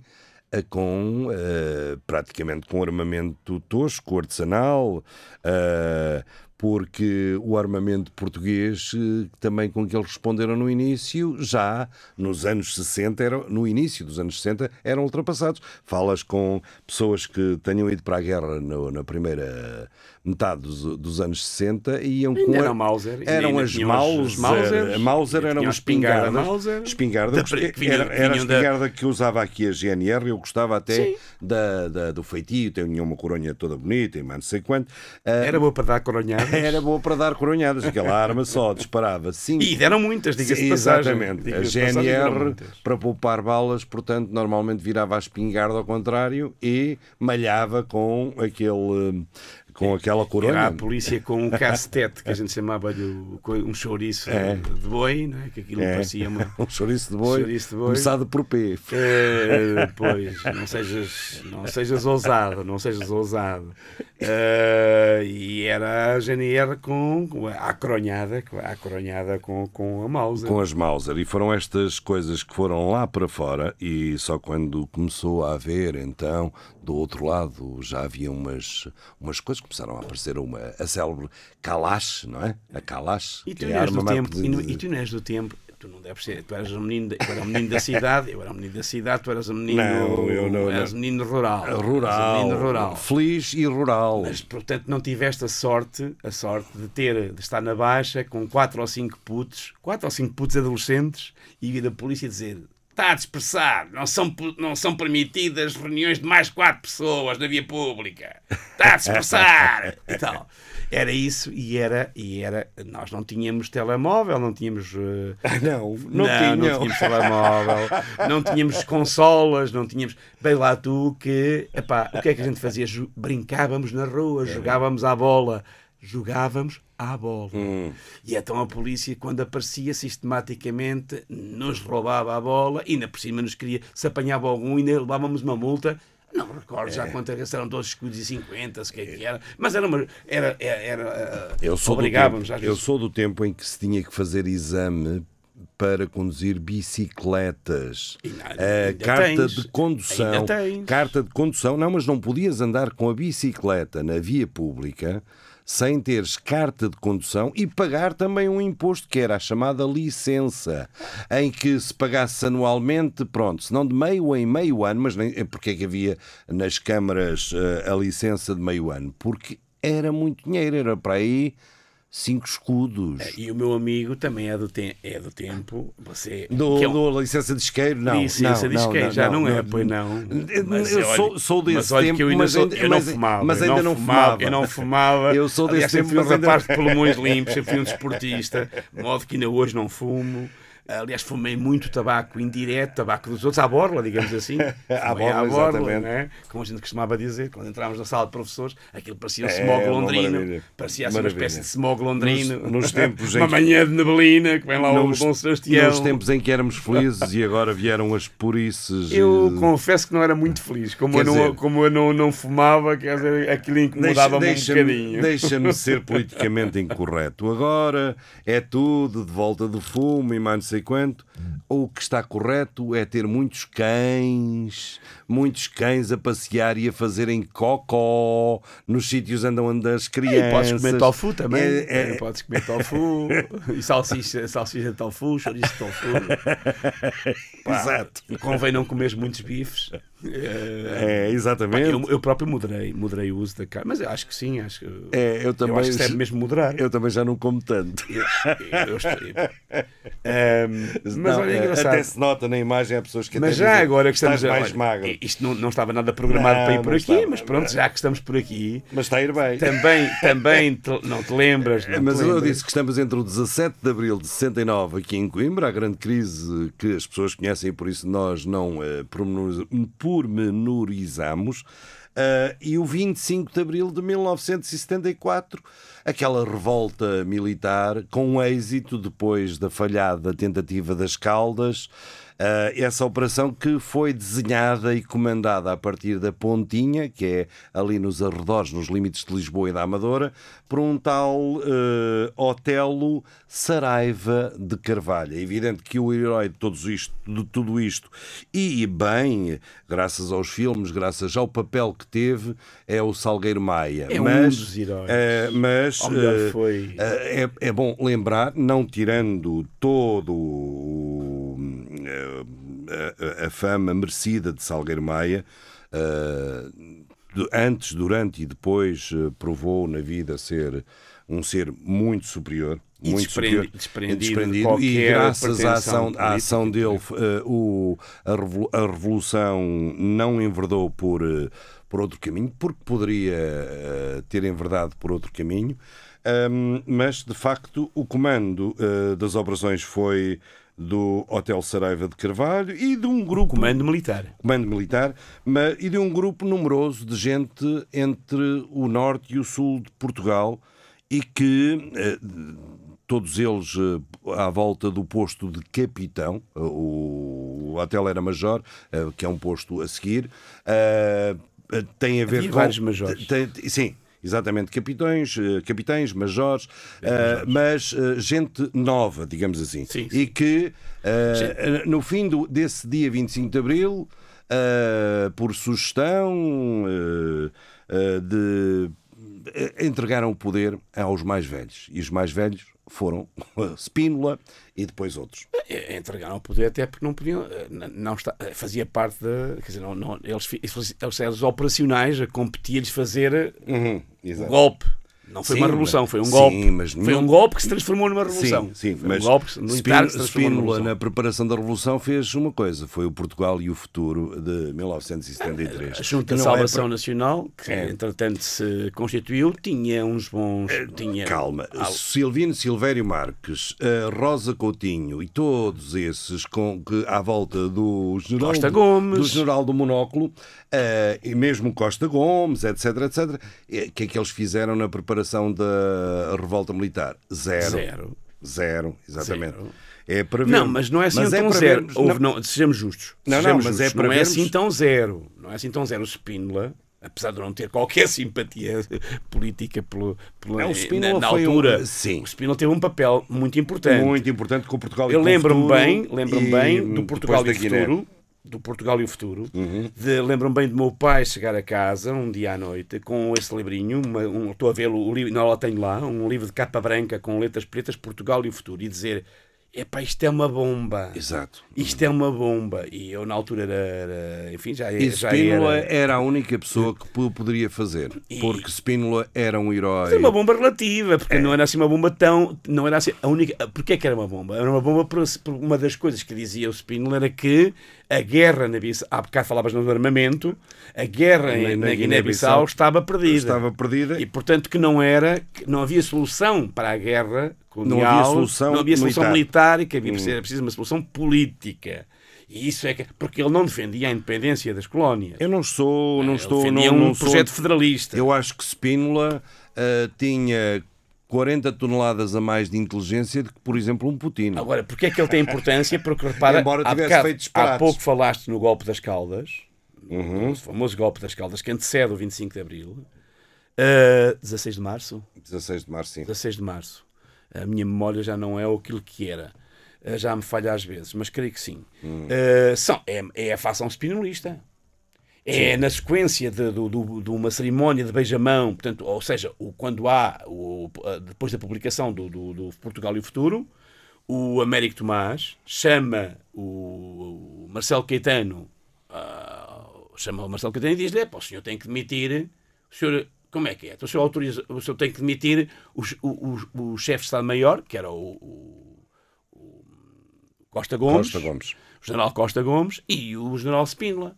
a com, eh, praticamente com armamento tosco, artesanal, eh, porque o armamento português, eh, também com que eles responderam no início, já nos anos 60, era, no início dos anos 60, eram ultrapassados. Falas com pessoas que tenham ido para a guerra no- na primeira metade dos, dos anos 60 e iam com era Mauser, e eram as as- Mauser, as a Mauser e era tinham uma a espingarda espingarda, Mauser, espingarda da- que- era, era a vinham da- espingarda que usava aqui a GNR, eu gostava até da, da- do feitio, tinha uma coronha toda bonita e mais não sei quanto. Ah, Era boa para dar coronhadas. Era boa para dar coronhadas, aquela arma só disparava cinco. E deram muitas, diga-se de passagem. Exatamente. A GNR, para poupar balas, portanto, normalmente virava a espingarda ao contrário e malhava com aquele com aquela coronha. Era a polícia com um cacetete, que a gente chamava-lhe um chouriço É. de boi, não é? que aquilo É. parecia uma. Um chouriço de boi, Chouriço de boi. começado por P. Eh, pois, não sejas, não sejas ousado, não sejas ousado. Eh, e era a GNR com, com a coronhada, a coronhada com, com a Mauser. com as Mauser. E foram estas coisas que foram lá para fora e só quando começou a haver, então, do outro lado, já havia umas, umas coisas, começaram a aparecer uma, a célebre Kalash, não é? A Kalash, E tu que não é a és do tempo, e, pedida. nu- e tu não és do tempo, tu não deves ser, tu eras um menino, da- eu era um menino da cidade, eu era um menino da cidade, tu eras um menino, Não, eu não- eras um menino rural. Rural, menino rural. feliz e rural. Mas, portanto, não tiveste a sorte, a sorte de ter, de estar na baixa com quatro ou cinco putos, quatro ou cinco putos adolescentes e vir a polícia dizer está a dispersar. Não são, não são permitidas reuniões de mais de quatro pessoas na via pública. Está a dispersar. e tal. Era isso e era, e era. Nós não tínhamos telemóvel, não tínhamos. eh, Não, não, não tínhamos telemóvel, não tínhamos consolas, não tínhamos. Bem lá tu que. Epá, o que é que a gente fazia? Brincávamos na rua, jogávamos à bola. Jogávamos à bola. E então a polícia, quando aparecia sistematicamente, nos roubava a bola e ainda por cima nos queria. Se apanhava algum, ainda levávamos uma multa. Não recordo já quanto é eram todos escudos e 50, se que é que era. Mas era uma. Era, era, era, Eu sou, obrigávamos tempo, eu sou do tempo em que se tinha que fazer exame para conduzir bicicletas. E nada, A ainda carta tens. de condução. Carta de condução, não, mas não podias andar com a bicicleta na via pública sem teres carta de condução e pagar também um imposto que era a chamada licença, em que se pagasse anualmente, pronto, se não de meio em meio ano, mas nem, porque é que havia nas câmaras eh, a licença de meio ano? Porque era muito dinheiro, era para aí cinco escudos. E o meu amigo também é do, te é do tempo. Você, Do, que é um- do licença de isqueiro, não. Licença não, de isqueiro, já não, é, pois não. Mas eu olha- sou, sou desse mas olha tempo, que eu ainda mas sou- ainda, eu não fumava. mas eu ainda não fumava. Eu não fumava. Eu sou desse Aliás, tempo, fui um ainda- rapaz de pulmões limpos, sempre fui um desportista, de modo que ainda hoje não fumo. Aliás, fumei muito tabaco indireto, tabaco dos outros, à borla, digamos assim. À borla, exatamente. né? como a gente costumava dizer, quando entrámos na sala de professores, aquilo parecia um É, smog londrino, maravilha. parecia assim uma espécie de smog londrino. Nos- nos tempos em uma manhã de neblina, que vem lá Nos, o Dom Sebastião. nos tempos em que éramos felizes e agora vieram as purices. Eu eh, confesso que não era muito feliz. Como Quer eu, não, dizer- como eu não, não fumava, quer dizer, aquilo incomodava-me um Deixa-me bocadinho. deixa-me ser politicamente incorreto. Agora é tudo de volta do fumo e mais não sei quanto. O que está correto é ter muitos cães, muitos cães a passear e a fazerem cocó nos sítios onde andam as E crianças. podes comer tofu também. É- é- Podes comer tofu. e salsicha, salsicha de tofu, chouriço de tofu. Pá, Exato. Convém não comer muitos bifes. Eh, É, exatamente. eu, eu próprio moderei, moderei o uso da carne. Mas eu acho que sim. Acho que, É, eu também. acho que deve mesmo moderar. Eu também já não como tanto. Eu- eu estou- Ehm, mas Não, olha, é é, engraçado. Até se nota na imagem há pessoas que Mas já dizem, agora que estamos mais olha, magro. Isto não, não estava nada programado Não, para ir por aqui, estava. mas pronto, já que estamos por aqui, Mas está a ir bem. também, também te- não te lembras. Não te Mas eu lembras. disse que estamos entre o 17 de abril de 69 aqui em Coimbra, a grande crise que as pessoas conhecem por isso nós não pormenoriz- pormenorizamos, eh, e o 25 de abril de 1974, aquela revolta militar com êxito depois da falhada tentativa das Caldas. Uh, essa operação que foi desenhada e comandada a partir da Pontinha, que é ali nos arredores, nos limites de Lisboa e da Amadora, por um tal uh, Otelo Saraiva de Carvalho. É evidente que o herói de, todos isto, de tudo isto, e bem, graças aos filmes, graças ao papel que teve, é o Salgueiro Maia. É um mas, dos heróis. uh, mas uh, foi. uh, é, é bom lembrar, não tirando todo o, a, a- fama merecida de Salgueiro Maia, antes, durante e depois provou na vida ser um ser muito superior. E muito desprendi- desprendido de desprendido, e graças à ação, à ação dele, uh, o, a, revolu- a revolução não enverdou por, uh, por outro caminho, porque poderia uh, ter enverdado por outro caminho, um, mas de facto o comando das operações foi do Hotel Saraiva de Carvalho e de um grupo Comando militar. comando militar, mas, e de um grupo numeroso de gente entre o norte e o sul de Portugal e que todos eles eh, à volta do posto de capitão, eh, o, o hotel era major, eh, que é um posto a seguir, tem a ver Havia com vários majores. tem- sim. Exatamente, capitães, capitães, majores, eh, mas eh, gente nova, digamos assim. Sim, E que eh, no fim do- desse dia 25 de Abril, por sugestão de entregaram o poder aos mais velhos. E os mais velhos foram Spínola e depois outros. Eh, Entregaram o poder até porque não podiam. eh, Não está, eh, fazia parte da. Quer dizer, não, não, eles, eles, eles os operacionais a competir-lhes fazer eh, Uhum, o exato. golpe. Não foi Sim, uma revolução, foi um sim, golpe. mas foi um golpe que se transformou numa revolução. Sim, sim, foi mas um golpe que se Spínola, na preparação da Revolução, fez uma coisa: foi o Portugal e o Futuro de 1973. A Junta de é Salvação para- Nacional, que É. entretanto se constituiu, tinha uns bons. Tinha, Calma, Ah, Silvino Silvério Marques, a Rosa Coutinho e todos esses com, que, à volta do general, Costa do- Gomes. do general do Monóculo, eh, e mesmo Costa Gomes, etc, etc, eh, o que é que eles fizeram na preparação da revolta militar? Zero. Zero. Zero, exatamente. Zero. É para ver. Não, mas não é assim Mas tão para zero. Houve- não, não, sejamos justos. Não, não, Sejamos mas é justos. para não é assim tão zero. Não é assim tão zero. O Spínola, apesar de não ter qualquer simpatia política pelo, pelo, Não, o na, Spínola na foi um- altura, sim. o Spínola teve um papel muito importante. Muito importante com o Portugal e Eu lembro-me bem, lembro-me e bem do Portugal e futuro. Do Portugal e o futuro. De- Lembro-me bem do meu pai chegar a casa um dia à noite com esse livrinho. uma- um- estou a vê-lo, não, lá tenho lá, um livro de capa branca com letras pretas, Portugal e o futuro. E dizer: Epá, isto é uma bomba. Exato. Isto é uma bomba. E eu, na altura, era. era- enfim, já, E já Spínola era. era a única pessoa que po- poderia fazer, porque Spínola era um herói. Foi uma bomba relativa, É. porque não era assim uma bomba tão. Não era assim a única. Porquê é que era uma bomba? Era uma bomba por, por uma das coisas que dizia o Spínola era que a guerra na Bissau. Há bocado falavas no armamento, a guerra Na- na na Guiné-Bissau estava perdida. Estava perdida. E portanto que não era. que não havia solução para a guerra colonial. Não havia solução não havia solução militar. militar, e que havia era preciso uma solução política. E isso é que. Porque ele não defendia a independência das colónias. Eu não sou, não Ele estou, defendia não, um não sou- projeto federalista. Eu acho que Spínola ah, tinha 40 toneladas a mais de inteligência do que, por exemplo, um Putin. Agora, porque é que ele tem importância? Porque repara, Embora há, tivesse bocado- feito disparates. há pouco falaste no golpe das Caldas, Uhum. o famoso golpe das Caldas, que antecede o 25 de Abril, uh, 16 de Março, 16 de março, sim. 16 de Março. A minha memória já não é aquilo que era. Uh, Já me falha às vezes, mas creio que sim. Uh, são, é, é a facção spinolista. É na sequência de, do- do- de uma cerimónia de beijamão, portanto, ou seja, o, quando há, o, depois da publicação do, do- do Portugal e o Futuro, o Américo Tomás chama o, Marcelo Caetano, ah, chama o Marcelo Caetano e diz-lhe: "Epá, o senhor tem que demitir, o senhor, como é que é? Então, o, senhor autoriza, o senhor tem que demitir o, o, o, o chefe de Estado-Maior, que era o, o- o Costa Gomes, Costa Gomes. o general Costa Gomes e o general Spínola.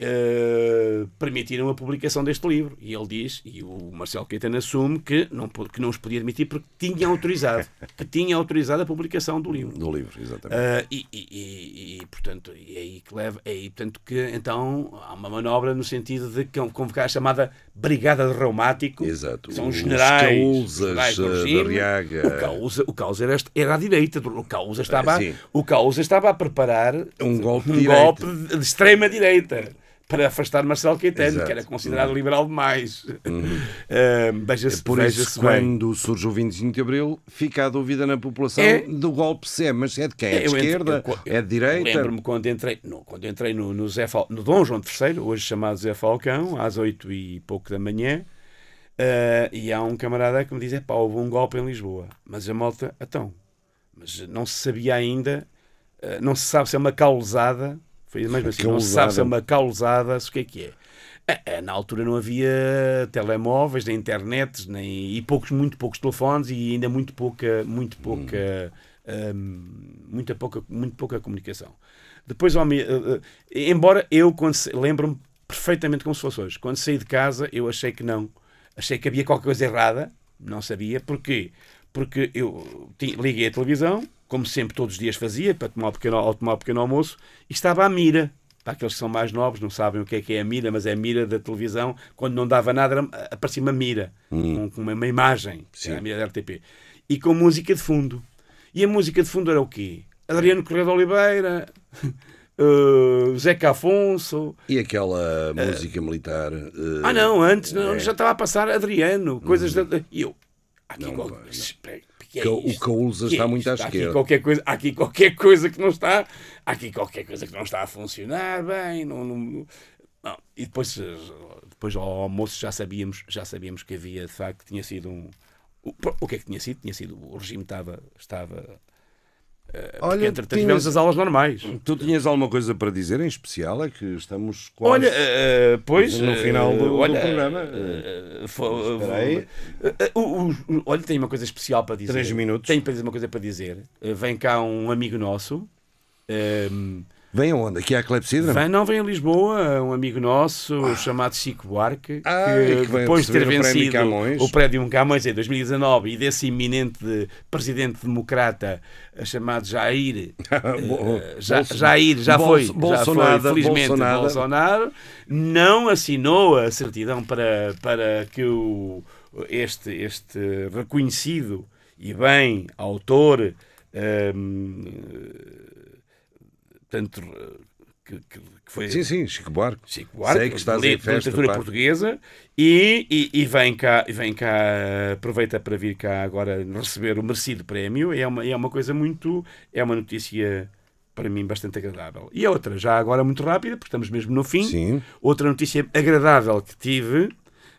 Eh, permitiram a publicação deste livro e ele diz, e o Marcelo Caetano assume que não, que não os podia admitir porque tinha autorizado que tinha autorizado a publicação do livro Do livro, exatamente. Ah, e, e- e- portanto, e é aí que leva, é aí, portanto, que então há uma manobra no sentido de con- convocar a chamada Brigada de Reumático. Exato. São os Os generais. Do eh, regime. da Riaga. O Causa, o Causa era, era à direita. O Causa estava, sim. o Causa estava a preparar Um golpe um golpe de, de extrema direita. Para afastar Marcelo Caetano, Exato. que era considerado liberal demais. Ah, Veja-se É por veja isso, bem. quando surge o 25 de Abril, fica a dúvida na população É. do golpe se é, mas é de quem? É de Eu esquerda? eu- eu- é de direita? Lembro-me quando entrei, no, quando entrei no, no, Zé Fal, no Dom João III, hoje chamado Zé Falcão, às oito e pouco da manhã, eh, e há um camarada que me diz: pá, houve um golpe em Lisboa. Mas a malta, então, mas não se sabia ainda, eh, não se sabe se é uma causada, foi mesmo assim, não se sabe se é uma causada, se o que é que é. Eh, eh, Na altura não havia telemóveis, nem internet, nem, e poucos, muito poucos telefones e ainda muito pouca, muito pouca, hum, muita pouca, muito pouca comunicação. Depois, eh, eh, embora eu lembro-me perfeitamente como se fosse hoje, quando saí de casa eu achei que não, achei que havia qualquer coisa errada, não sabia. Porquê, porque eu liguei a televisão, como sempre todos os dias fazia, para tomar um pequeno, ao tomar um pequeno almoço, e estava à mira. Para aqueles que são mais novos, não sabem o que é que é a mira, mas é a mira da televisão. Quando não dava nada, era- aparecia uma mira, com, com uma, uma imagem, a mira da RTP, e com música de fundo. E a música de fundo era o quê? Adriano Correia de Oliveira, eh, Zeca Afonso. E aquela música militar? eh, Ah, não, antes não, é. já estava a passar Adriano, coisas da. E eu. Aqui Não, qual- não. Que é Ca- o Que é está muito à? Há aqui esquerda. qualquer coisa, há aqui qualquer coisa que não está, há aqui qualquer coisa que não está a funcionar bem. Não, não- não. E depois, eh, depois ao almoço já sabíamos, já sabíamos que havia de facto tinha sido um. O, o que é que tinha sido? Tinha sido o regime estava estava Olha, Porque, entretanto, tinhas- tivemos as aulas normais. Tu tinhas alguma coisa para dizer em especial? É que estamos quase. Olha, eh, pois. no final do- do olha, programa. fo- Espera aí. eh, o- Olha, tenho uma coisa especial para dizer. Três minutos. Tenho para dizer uma coisa para dizer. Vem cá um amigo nosso. eh, Vem aonde? Aqui à Clepsidra? Vem, não, vem a Lisboa, um amigo nosso chamado Chico Buarque, Ah, que, que depois de ter receber o Prémio vencido Camões. em 2019 e desse iminente de- presidente democrata eh, chamado Jair, Bolso- Jair já foi, já foi, Bolsonaro, felizmente Bolsonaro. Bolsonaro, não assinou a certidão para, para que o, este, este reconhecido e bem autor hum, portanto, que, que- que foi Sim, sim, Chico Buarque. Chico Buarque, Sei que estás li- em festa. literatura portuguesa e, e, e vem cá, vem cá, aproveita para vir cá agora receber o merecido prémio. É uma, é uma coisa muito, é uma notícia para mim bastante agradável. E a outra, já agora muito rápida, porque estamos mesmo no fim. Sim. Outra notícia agradável que tive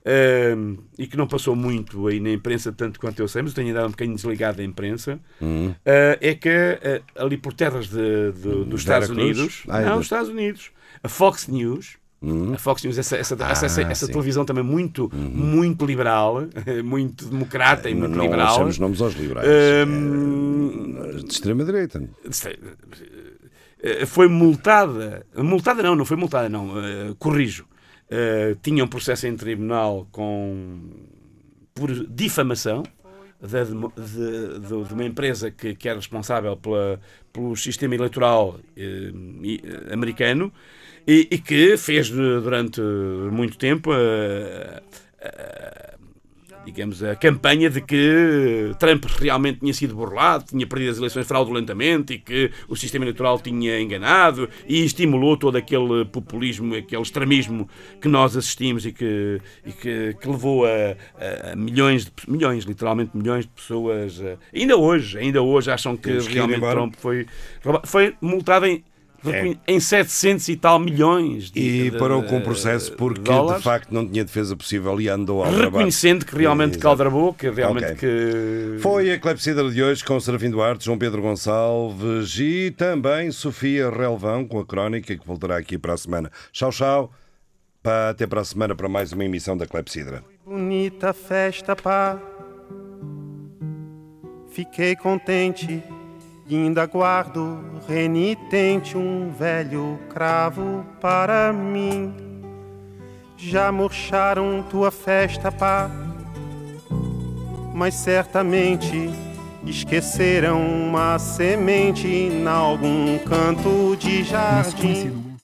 ahm, e que não passou muito aí na imprensa, tanto quanto eu sei, mas eu tenho andado um bocadinho desligado da imprensa, Hum. ah, é que ah, ali por terras de- de- dos Estados Veracruz? Unidos, Ah, é não, do- os Estados Unidos, a Fox News, Hum. a Fox News, essa, essa, Ah, essa, essa- televisão também muito, muito liberal, muito democrata e muito não liberal. lançamos nomes aos liberais. É, de extrema-direita. Eh, foi multada. Multada não, não foi multada, não. eh, corrijo. Eh, tinha um processo em tribunal com por difamação demo- de, de- de uma empresa que, que é responsável pela, pelo sistema eleitoral eh, eh, americano e, e que fez de- durante muito tempo digamos, a campanha de que Trump realmente tinha sido burlado, tinha perdido as eleições fraudulentamente e que o sistema eleitoral tinha enganado e estimulou todo aquele populismo, aquele extremismo que nós assistimos e que, e que, que levou a, a- milhões, de, milhões, literalmente milhões de pessoas, a- ainda hoje, ainda hoje acham que ir realmente. Trump foi, foi multado em, em 700 e tal milhões de, E de- parou com o processo porque dólares de facto não tinha defesa possível e andou ao trabalho. reconhecendo que realmente Exato. caldrabou, que realmente Ok. que Foi a Clepsidra de hoje com Serafim Duarte, João Pedro Gonçalves e também Sofia Relvão com a crónica que voltará aqui para a semana. Tchau, tchau. Pá, Até para a semana para mais uma emissão da Clepsidra. Bonita festa, pá. Fiquei contente e ainda guardo renitente um velho cravo para mim. Já murcharam tua festa, pá. Mas certamente esqueceram uma semente em algum canto de jardim. Nosso conhecido